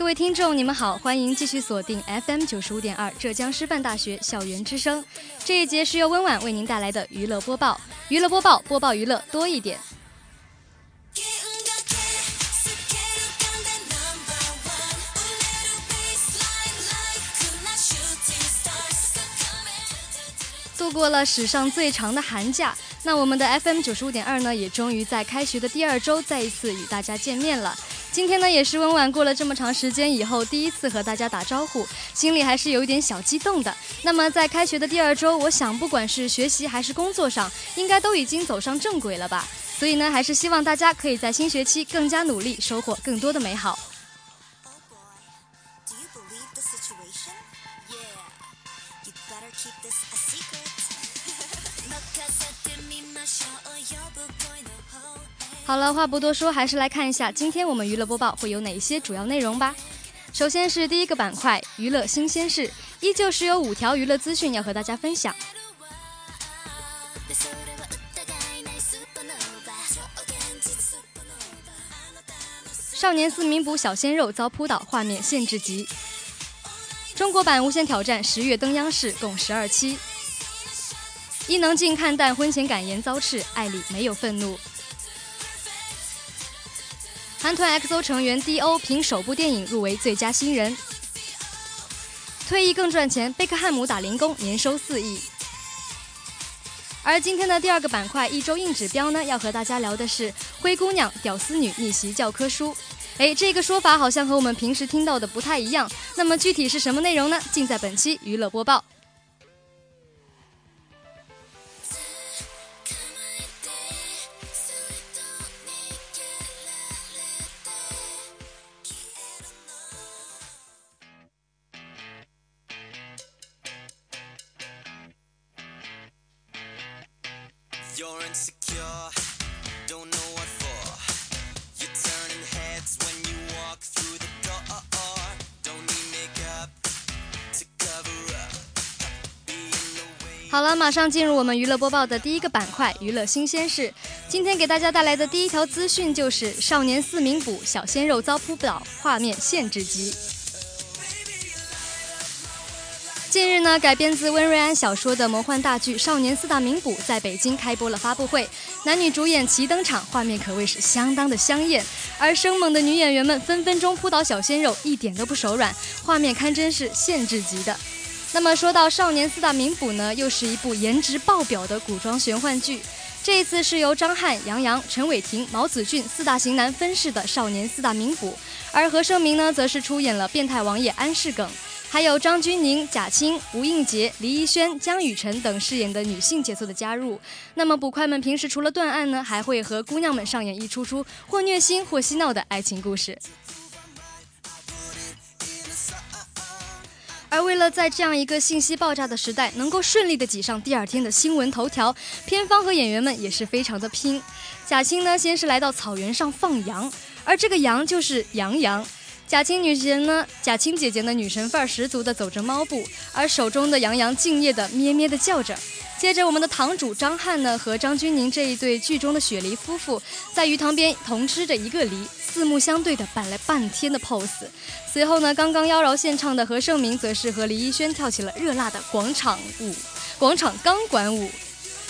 各位听众，你们好，欢迎继续锁定 FM 九十五点二浙江师范大学校园之声。这一节是由温婉为您带来的娱乐播报，娱乐播报，播报娱乐多一点。度过了史上最长的寒假，那我们的 FM 九十五点二呢，也终于在开学的第二周再一次与大家见面了。今天呢，也是温婉过了这么长时间以后第一次和大家打招呼，心里还是有一点小激动的。那么在开学的第二周，我想不管是学习还是工作上，应该都已经走上正轨了吧。所以呢，还是希望大家可以在新学期更加努力，收获更多的美好。好了，话不多说，还是来看一下今天我们娱乐播报会有哪些主要内容吧。首先是第一个板块，娱乐新鲜事，依旧是有五条娱乐资讯要和大家分享。少年四名捕小鲜肉遭扑倒，画面限制级。中国版《无限挑战》十月登央视，共十二期。伊能静看淡婚前感言遭斥，艾里没有愤怒。韩团 XO 成员 D.O 凭首部电影入围最佳新人。退役更赚钱，贝克汉姆打零工，年收四亿。而今天的第二个板块一周硬指标呢，要和大家聊的是灰姑娘、屌丝女逆袭教科书。哎，这个说法好像和我们平时听到的不太一样。那么具体是什么内容呢？尽在本期娱乐播报。好了，马上进入我们娱乐播报的第一个板块——娱乐新鲜事。今天给大家带来的第一条资讯就是《少年四名捕小鲜肉遭扑倒，画面限制级》。近日呢，改编自温瑞安小说的魔幻大剧《少年四大名捕》在北京开播了发布会，男女主演齐登场，画面可谓是相当的香艳。而生猛的女演员们分分钟扑倒小鲜肉，一点都不手软，画面堪真是限制级的。那么说到《少年四大名捕》呢，又是一部颜值爆表的古装玄幻剧。这一次是由张翰、杨洋、陈伟霆、毛子俊四大型男分饰的少年四大名捕，而何晟铭呢，则是出演了变态王爷安世耿，还有张钧甯、贾青、吴映洁、黎怡萱、江雨晨等饰演的女性角色的加入。那么捕快们平时除了断案呢，还会和姑娘们上演一出出或虐心或嬉闹的爱情故事。而为了在这样一个信息爆炸的时代，能够顺利的挤上第二天的新闻头条，片方和演员们也是非常的拼。贾青呢，先是来到草原上放羊，而这个羊就是杨洋。贾青女神呢，贾青姐姐呢女神范儿十足的走着猫步，而手中的杨洋敬业的咩咩的叫着。接着，我们的堂主张翰呢和张钧甯这一对剧中的雪梨夫妇，在鱼塘边同吃着一个梨，四目相对的摆了半天的 pose。随后呢，刚刚妖娆献唱的何晟铭则是和李依萱跳起了热辣的广场舞，广场钢管舞，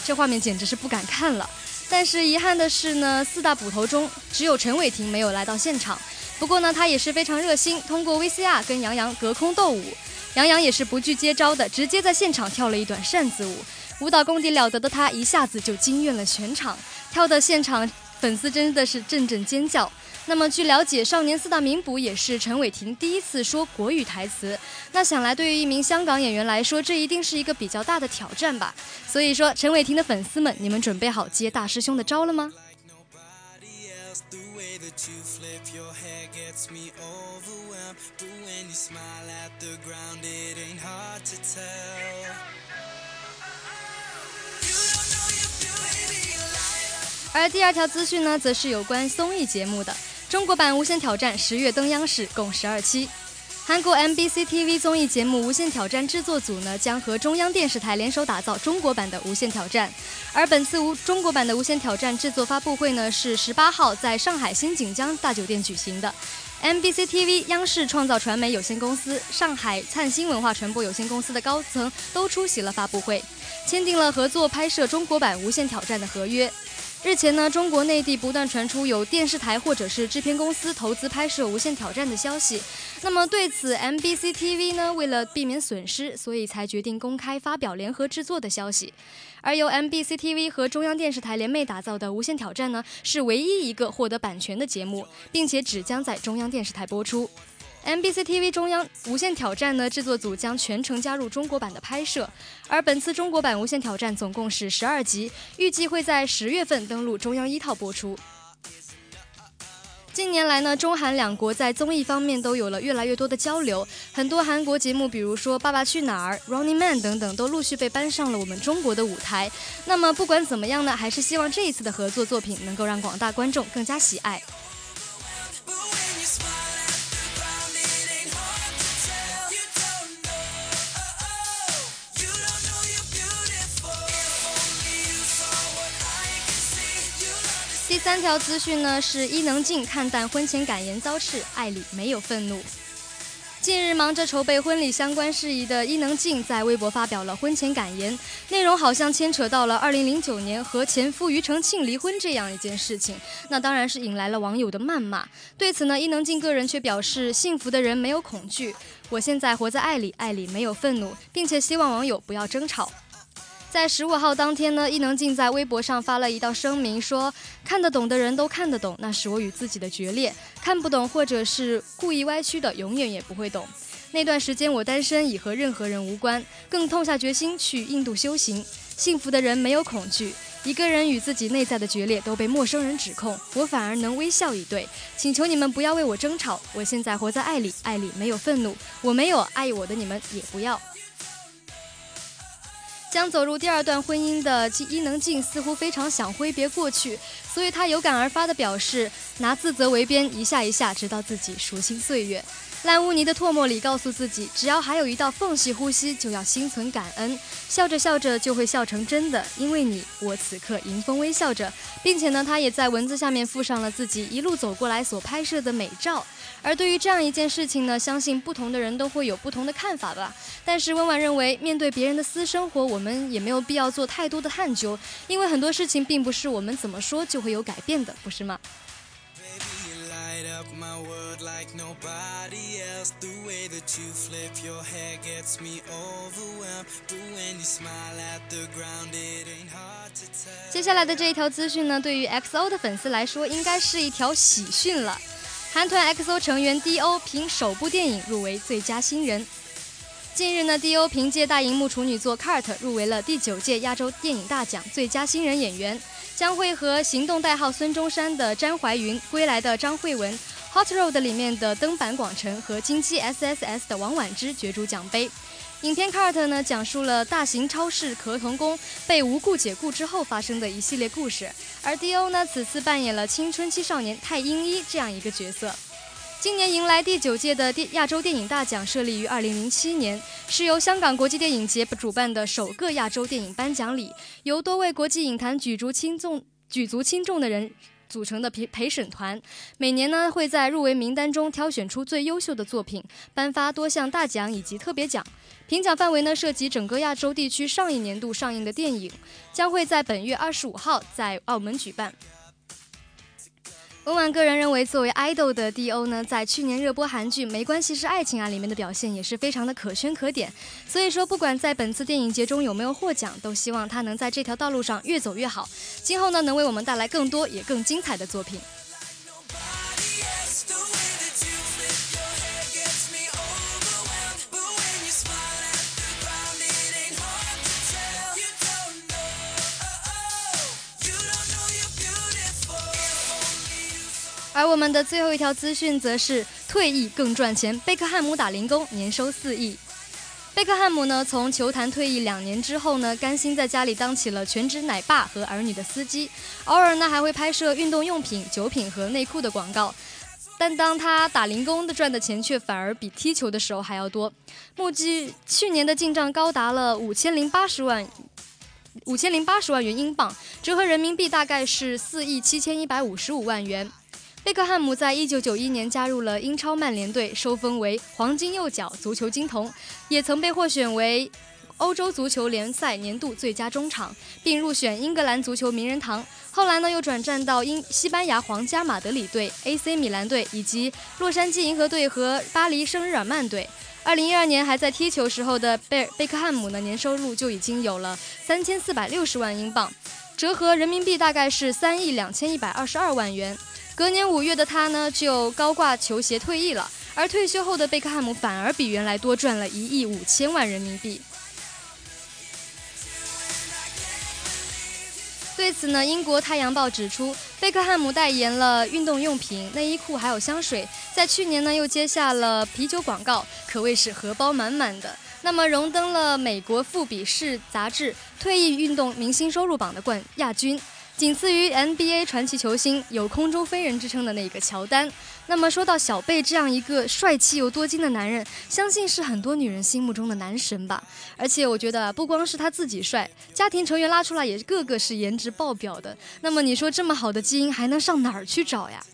这画面简直是不敢看了。但是遗憾的是呢，四大捕头中只有陈伟霆没有来到现场。不过呢，他也是非常热心，通过 VCR 跟杨洋隔空斗舞。杨洋也是不惧接招的，直接在现场跳了一段扇子舞，舞蹈功底了得的他一下子就惊艳了全场，跳的现场粉丝真的是阵阵尖叫。那么据了解，少年四大名捕也是陈伟霆第一次说国语台词。那想来，对于一名香港演员来说，这一定是一个比较大的挑战吧。所以说，陈伟霆的粉丝们，你们准备好接大师兄的招了吗？而第二条资讯呢，则是有关综艺节目的。中国版《无限挑战》十月登央视，共十二期。韩国 MBC TV 综艺节目《无限挑战》制作组呢，将和中央电视台联手打造中国版的《无限挑战》。而本次无中国版的《无限挑战》制作发布会呢，是十八号在上海新锦江大酒店举行的。MBC TV、央视创造传媒有限公司、上海灿星文化传播有限公司的高层都出席了发布会，签订了合作拍摄中国版《无限挑战》的合约。日前呢，中国内地不断传出有电视台或者是制片公司投资拍摄《无限挑战》的消息。那么对此，MBC TV 呢，为了避免损失，所以才决定公开发表联合制作的消息。而由 MBC TV 和中央电视台联袂打造的《无限挑战》呢，是唯一一个获得版权的节目，并且只将在中央电视台播出。MBC TV 中央《无限挑战》呢，制作组将全程加入中国版的拍摄，而本次中国版《无限挑战》总共是十二集，预计会在十月份登陆中央一套播出。近年来呢，中韩两国在综艺方面都有了越来越多的交流，很多韩国节目，比如说《爸爸去哪儿》《Running Man》等等，都陆续被搬上了我们中国的舞台。那么不管怎么样呢，还是希望这一次的合作作品能够让广大观众更加喜爱。第三条资讯呢，是伊能静看淡婚前感言遭斥，爱里没有愤怒。近日忙着筹备婚礼相关事宜的伊能静在微博发表了婚前感言，内容好像牵扯到了2009年和前夫庾澄庆离婚这样一件事情，那当然是引来了网友的谩骂。对此呢，伊能静个人却表示，幸福的人没有恐惧，我现在活在爱里，爱里没有愤怒，并且希望网友不要争吵。在十五号当天呢，伊能静在微博上发了一道声明，说看得懂的人都看得懂，那是我与自己的决裂；看不懂或者是故意歪曲的，永远也不会懂。那段时间我单身，已和任何人无关，更痛下决心去印度修行。幸福的人没有恐惧，一个人与自己内在的决裂都被陌生人指控，我反而能微笑以对。请求你们不要为我争吵，我现在活在爱里，爱里没有愤怒，我没有爱我的你们也不要。将走入第二段婚姻的伊能静似乎非常想挥别过去，所以她有感而发地表示，拿自责为鞭，一下一下，直到自己熟悉岁月。烂污泥的唾沫里，告诉自己，只要还有一道缝隙呼吸，就要心存感恩。笑着笑着就会笑成真的，因为你，我此刻迎风微笑着，并且呢，他也在文字下面附上了自己一路走过来所拍摄的美照。而对于这样一件事情呢，相信不同的人都会有不同的看法吧。但是温婉认为，面对别人的私生活，我们也没有必要做太多的探究，因为很多事情并不是我们怎么说就会有改变的，不是吗？接下来的这一条资讯呢，对于 XO 的粉丝来说，应该是一条喜讯了。韩团 XO 成员 D.O 凭首部电影入围最佳新人。近日呢，D.O 凭借大荧幕处女作《Cart》入围了第九届亚洲电影大奖最佳新人演员，将会和行动代号孙中山的詹怀云、归来的张慧雯。Hot Road 里面的登坂广城和金鸡 SSS 的王婉之角逐奖杯。影片 Cart 呢，讲述了大型超市壳童工被无故解雇之后发生的一系列故事。而 D.O 呢，此次扮演了青春期少年太英一这样一个角色。今年迎来第九届的电亚洲电影大奖，设立于2007年，是由香港国际电影节主办的首个亚洲电影颁奖礼，由多位国际影坛举足轻重举足轻重的人。组成的陪陪审团，每年呢会在入围名单中挑选出最优秀的作品，颁发多项大奖以及特别奖。评奖范围呢涉及整个亚洲地区上一年度上映的电影，将会在本月二十五号在澳门举办。温婉个人认为，作为 idol 的 D.O 呢，在去年热播韩剧《没关系是爱情啊》里面的表现也是非常的可圈可点。所以说，不管在本次电影节中有没有获奖，都希望他能在这条道路上越走越好，今后呢能为我们带来更多也更精彩的作品。而我们的最后一条资讯则是退役更赚钱，贝克汉姆打零工，年收四亿。贝克汉姆呢，从球坛退役两年之后呢，甘心在家里当起了全职奶爸和儿女的司机，偶尔呢还会拍摄运动用品、酒品和内裤的广告。但当他打零工的赚的钱却反而比踢球的时候还要多，目击去年的进账高达了五千零八十万，五千零八十万元英镑，折合人民币大概是四亿七千一百五十五万元。贝克汉姆在一九九一年加入了英超曼联队，收封为黄金右脚、足球金童，也曾被获选为欧洲足球联赛年度最佳中场，并入选英格兰足球名人堂。后来呢，又转战到英西班牙皇家马德里队、AC 米兰队以及洛杉矶银河队和巴黎圣日耳曼队。二零一二年还在踢球时候的贝贝克汉姆呢，年收入就已经有了三千四百六十万英镑，折合人民币大概是三亿两千一百二十二万元。隔年五月的他呢，就高挂球鞋退役了。而退休后的贝克汉姆反而比原来多赚了一亿五千万人民币。对此呢，英国《太阳报》指出，贝克汉姆代言了运动用品、内衣裤还有香水，在去年呢又接下了啤酒广告，可谓是荷包满满的。那么荣登了美国《富比士》杂志退役运动明星收入榜的冠亚军。仅次于 NBA 传奇球星，有“空中飞人”之称的那个乔丹。那么说到小贝这样一个帅气又多金的男人，相信是很多女人心目中的男神吧。而且我觉得不光是他自己帅，家庭成员拉出来也是个个是颜值爆表的。那么你说这么好的基因还能上哪儿去找呀？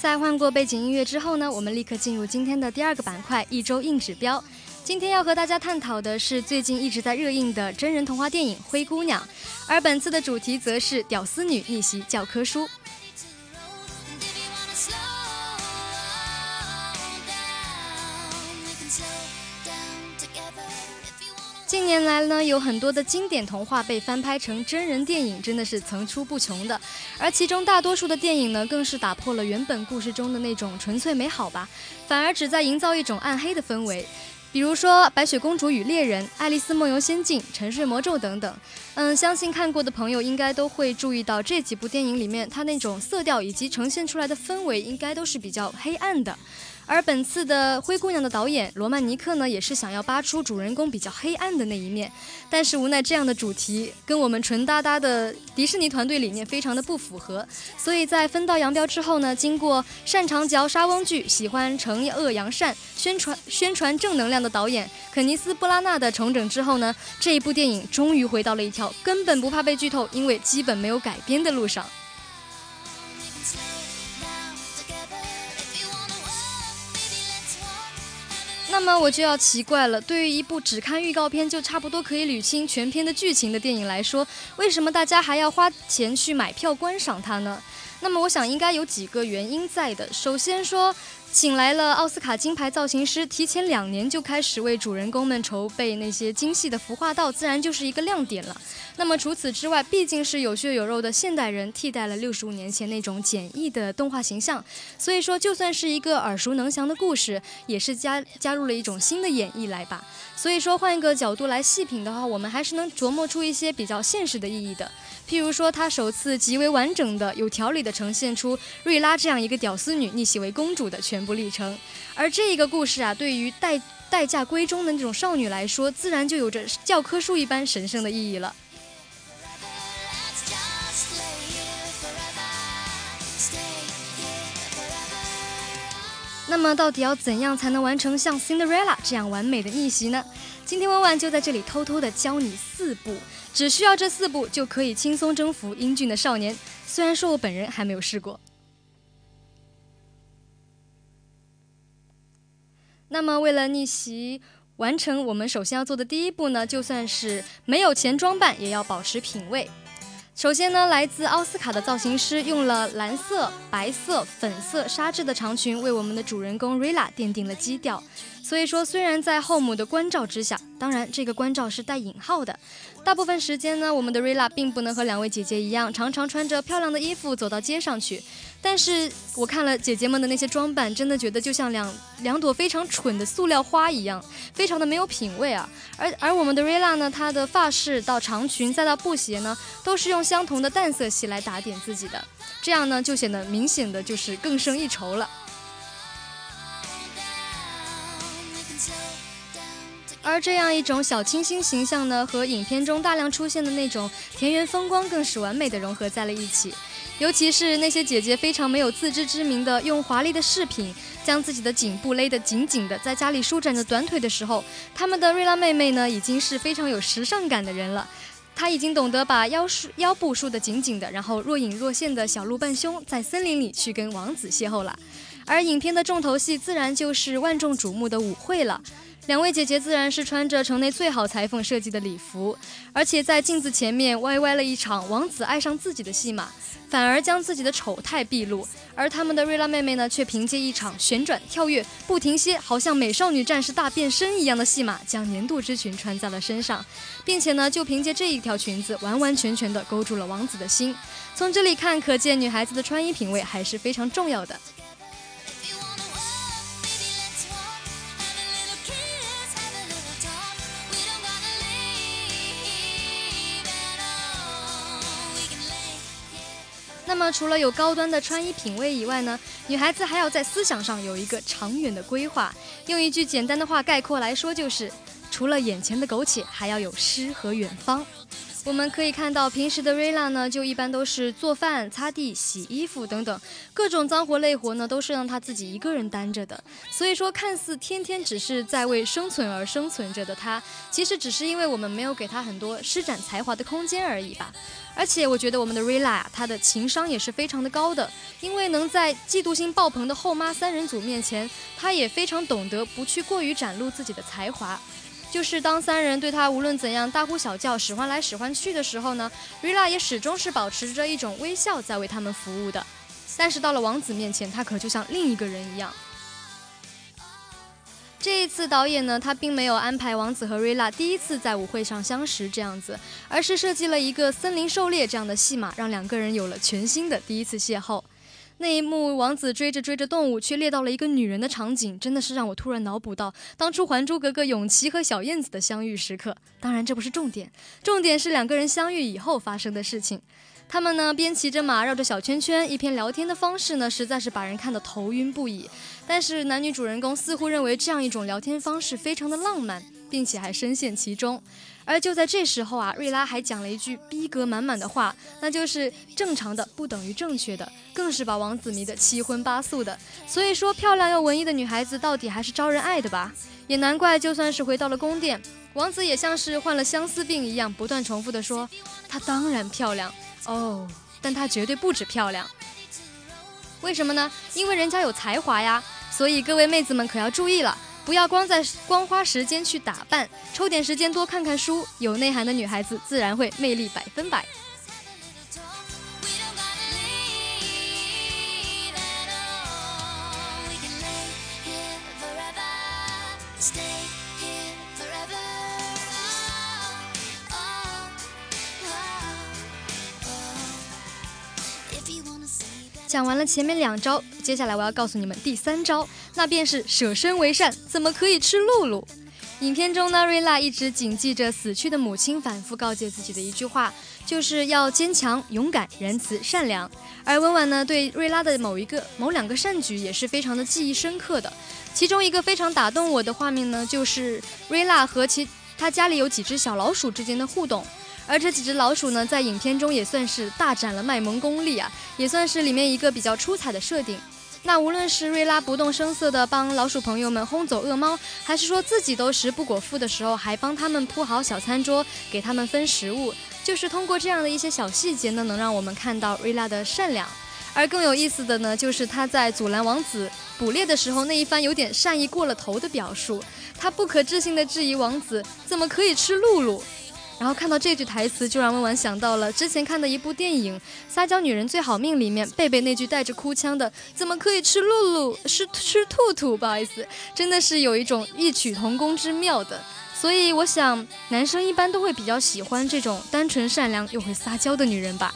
在换过背景音乐之后呢，我们立刻进入今天的第二个板块——一周硬指标。今天要和大家探讨的是最近一直在热映的真人童话电影《灰姑娘》，而本次的主题则是屌丝女逆袭教科书。近年来呢，有很多的经典童话被翻拍成真人电影，真的是层出不穷的。而其中大多数的电影呢，更是打破了原本故事中的那种纯粹美好吧，反而只在营造一种暗黑的氛围。比如说《白雪公主与猎人》《爱丽丝梦游仙境》《沉睡魔咒》等等。嗯，相信看过的朋友应该都会注意到这几部电影里面，它那种色调以及呈现出来的氛围，应该都是比较黑暗的。而本次的《灰姑娘》的导演罗曼尼克呢，也是想要扒出主人公比较黑暗的那一面，但是无奈这样的主题跟我们纯搭搭的迪士尼团队理念非常的不符合，所以在分道扬镳之后呢，经过擅长嚼沙翁剧、喜欢惩恶扬善、宣传宣传正能量的导演肯尼斯·布拉纳的重整之后呢，这一部电影终于回到了一条根本不怕被剧透，因为基本没有改编的路上。那么我就要奇怪了，对于一部只看预告片就差不多可以捋清全片的剧情的电影来说，为什么大家还要花钱去买票观赏它呢？那么我想应该有几个原因在的。首先说。请来了奥斯卡金牌造型师，提前两年就开始为主人公们筹备那些精细的服化道，自然就是一个亮点了。那么除此之外，毕竟是有血有肉的现代人，替代了六十五年前那种简易的动画形象，所以说就算是一个耳熟能详的故事，也是加加入了一种新的演绎来吧。所以说换一个角度来细品的话，我们还是能琢磨出一些比较现实的意义的。譬如说，他首次极为完整的、有条理的呈现出瑞拉这样一个屌丝女逆袭为公主的全部历程，而这一个故事啊，对于待待嫁闺中的那种少女来说，自然就有着教科书一般神圣的意义了。那么，到底要怎样才能完成像 Cinderella 这样完美的逆袭呢？今天晚晚就在这里偷偷的教你四步，只需要这四步就可以轻松征服英俊的少年。虽然说我本人还没有试过。那么，为了逆袭完成，我们首先要做的第一步呢，就算是没有钱装扮，也要保持品味。首先呢，来自奥斯卡的造型师用了蓝色、白色、粉色纱质的长裙，为我们的主人公 Rila 奠定了基调。所以说，虽然在后母的关照之下，当然这个关照是带引号的。大部分时间呢，我们的瑞拉并不能和两位姐姐一样，常常穿着漂亮的衣服走到街上去。但是我看了姐姐们的那些装扮，真的觉得就像两两朵非常蠢的塑料花一样，非常的没有品味啊。而而我们的瑞拉呢，她的发饰到长裙再到布鞋呢，都是用相同的淡色系来打点自己的，这样呢就显得明显的就是更胜一筹了。而这样一种小清新形象呢，和影片中大量出现的那种田园风光更是完美的融合在了一起。尤其是那些姐姐非常没有自知之明的，用华丽的饰品将自己的颈部勒得紧紧的，在家里舒展着短腿的时候，他们的瑞拉妹妹呢，已经是非常有时尚感的人了。她已经懂得把腰束腰部束得紧紧的，然后若隐若现的小鹿半胸，在森林里去跟王子邂逅了。而影片的重头戏自然就是万众瞩目的舞会了。两位姐姐自然是穿着城内最好裁缝设计的礼服，而且在镜子前面歪歪了一场王子爱上自己的戏码，反而将自己的丑态毕露。而他们的瑞拉妹妹呢，却凭借一场旋转跳跃不停歇，好像美少女战士大变身一样的戏码，将年度之裙穿在了身上，并且呢，就凭借这一条裙子，完完全全的勾住了王子的心。从这里看，可见女孩子的穿衣品味还是非常重要的。那么，除了有高端的穿衣品味以外呢，女孩子还要在思想上有一个长远的规划。用一句简单的话概括来说，就是除了眼前的苟且，还要有诗和远方。我们可以看到，平时的瑞拉呢，就一般都是做饭、擦地、洗衣服等等各种脏活累活呢，都是让她自己一个人担着的。所以说，看似天天只是在为生存而生存着的她，其实只是因为我们没有给她很多施展才华的空间而已吧。而且我觉得我们的瑞拉呀，她的情商也是非常的高的，因为能在嫉妒心爆棚的后妈三人组面前，她也非常懂得不去过于展露自己的才华。就是当三人对他无论怎样大呼小叫、使唤来使唤去的时候呢，瑞拉也始终是保持着一种微笑在为他们服务的。但是到了王子面前，他可就像另一个人一样。这一次导演呢，他并没有安排王子和瑞拉第一次在舞会上相识这样子，而是设计了一个森林狩猎这样的戏码，让两个人有了全新的第一次邂逅。那一幕，王子追着追着动物，却猎到了一个女人的场景，真的是让我突然脑补到当初《还珠格格》永琪和小燕子的相遇时刻。当然，这不是重点，重点是两个人相遇以后发生的事情。他们呢，边骑着马绕着小圈圈，一边聊天的方式呢，实在是把人看得头晕不已。但是男女主人公似乎认为这样一种聊天方式非常的浪漫，并且还深陷其中。而就在这时候啊，瑞拉还讲了一句逼格满满的话，那就是正常的不等于正确的，更是把王子迷得七荤八素的。所以说，漂亮又文艺的女孩子到底还是招人爱的吧？也难怪，就算是回到了宫殿，王子也像是患了相思病一样，不断重复的说：“她当然漂亮哦，但她绝对不止漂亮。为什么呢？因为人家有才华呀。所以各位妹子们可要注意了。”不要光在光花时间去打扮，抽点时间多看看书，有内涵的女孩子自然会魅力百分百。讲完了前面两招，接下来我要告诉你们第三招，那便是舍身为善。怎么可以吃露露？影片中呢，瑞拉一直谨记着死去的母亲反复告诫自己的一句话，就是要坚强、勇敢、仁慈、善良。而温婉呢，对瑞拉的某一个、某两个善举也是非常的记忆深刻的。其中一个非常打动我的画面呢，就是瑞拉和其他家里有几只小老鼠之间的互动。而这几只老鼠呢，在影片中也算是大展了卖萌功力啊，也算是里面一个比较出彩的设定。那无论是瑞拉不动声色地帮老鼠朋友们轰走恶猫，还是说自己都食不果腹的时候，还帮他们铺好小餐桌，给他们分食物，就是通过这样的一些小细节呢，能让我们看到瑞拉的善良。而更有意思的呢，就是他在阻拦王子捕猎的时候那一番有点善意过了头的表述，他不可置信地质疑王子怎么可以吃露露。然后看到这句台词，就让温婉想到了之前看的一部电影《撒娇女人最好命》里面贝贝那句带着哭腔的“怎么可以吃露露？是吃兔兔？”不好意思，真的是有一种异曲同工之妙的。所以我想，男生一般都会比较喜欢这种单纯善良又会撒娇的女人吧。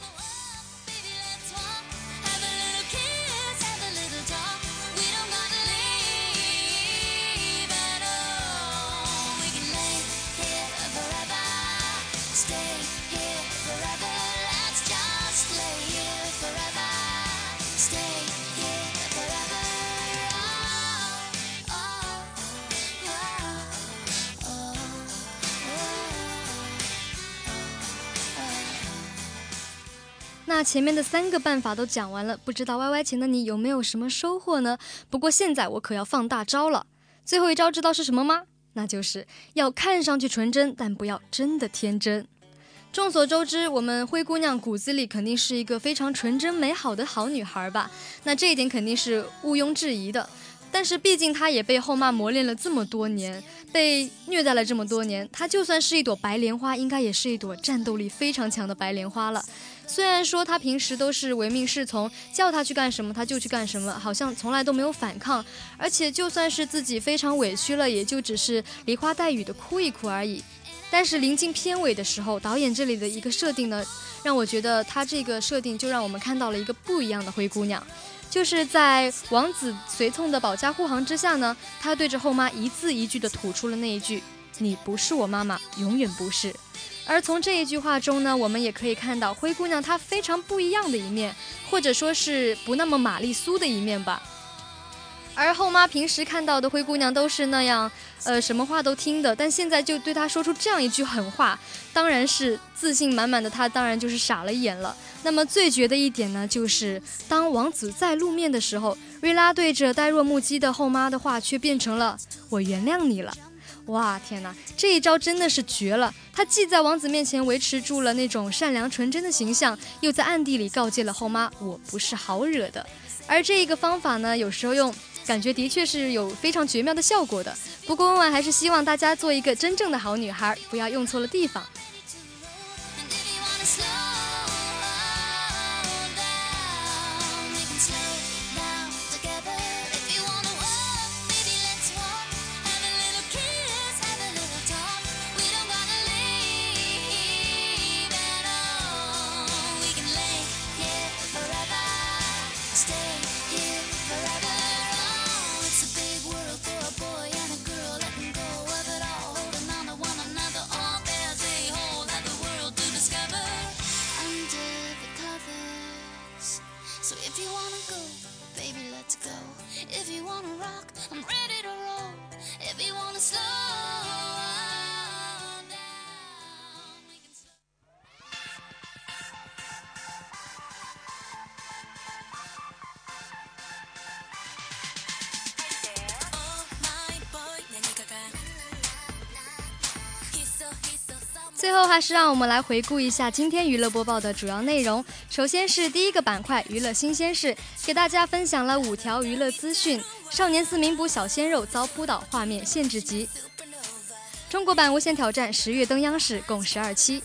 前面的三个办法都讲完了，不知道 Y Y 前的你有没有什么收获呢？不过现在我可要放大招了，最后一招知道是什么吗？那就是要看上去纯真，但不要真的天真。众所周知，我们灰姑娘骨子里肯定是一个非常纯真美好的好女孩吧？那这一点肯定是毋庸置疑的。但是毕竟她也被后妈磨练了这么多年，被虐待了这么多年，她就算是一朵白莲花，应该也是一朵战斗力非常强的白莲花了。虽然说他平时都是唯命是从，叫他去干什么他就去干什么，好像从来都没有反抗，而且就算是自己非常委屈了，也就只是梨花带雨的哭一哭而已。但是临近片尾的时候，导演这里的一个设定呢，让我觉得他这个设定就让我们看到了一个不一样的灰姑娘，就是在王子随从的保驾护航之下呢，他对着后妈一字一句的吐出了那一句：“你不是我妈妈，永远不是。”而从这一句话中呢，我们也可以看到灰姑娘她非常不一样的一面，或者说是不那么玛丽苏的一面吧。而后妈平时看到的灰姑娘都是那样，呃，什么话都听的，但现在就对她说出这样一句狠话，当然是自信满满的她，当然就是傻了眼了。那么最绝的一点呢，就是当王子再露面的时候，瑞拉对着呆若木鸡的后妈的话却变成了“我原谅你了”。哇天哪，这一招真的是绝了！他既在王子面前维持住了那种善良纯真的形象，又在暗地里告诫了后妈：“我不是好惹的。”而这一个方法呢，有时候用，感觉的确是有非常绝妙的效果的。不过温婉还是希望大家做一个真正的好女孩，不要用错了地方。最后还是让我们来回顾一下今天娱乐播报的主要内容。首先是第一个板块娱乐新鲜事，给大家分享了五条娱乐资讯：少年四名捕小鲜肉遭扑倒，画面限制级；中国版无限挑战十月登央视，共十二期；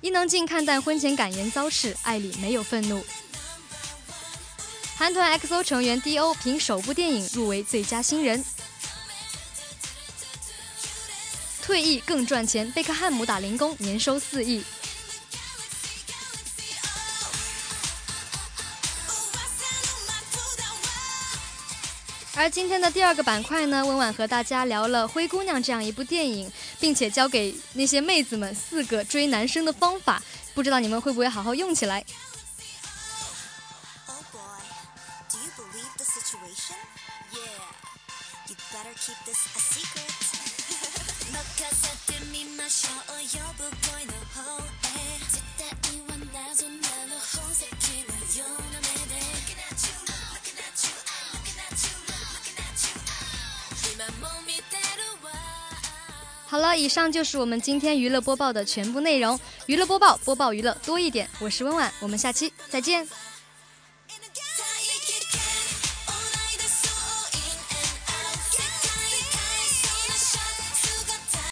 伊能静看淡婚前感言遭斥，爱里没有愤怒；韩团 XO 成员 D.O 凭首部电影入围最佳新人。退役更赚钱，贝克汉姆打零工，年收四亿。而今天的第二个板块呢，温婉和大家聊了《灰姑娘》这样一部电影，并且教给那些妹子们四个追男生的方法，不知道你们会不会好好用起来？好了，以上就是我们今天娱乐播报的全部内容。娱乐播报，播报娱乐多一点。我是温婉，我们下期再见。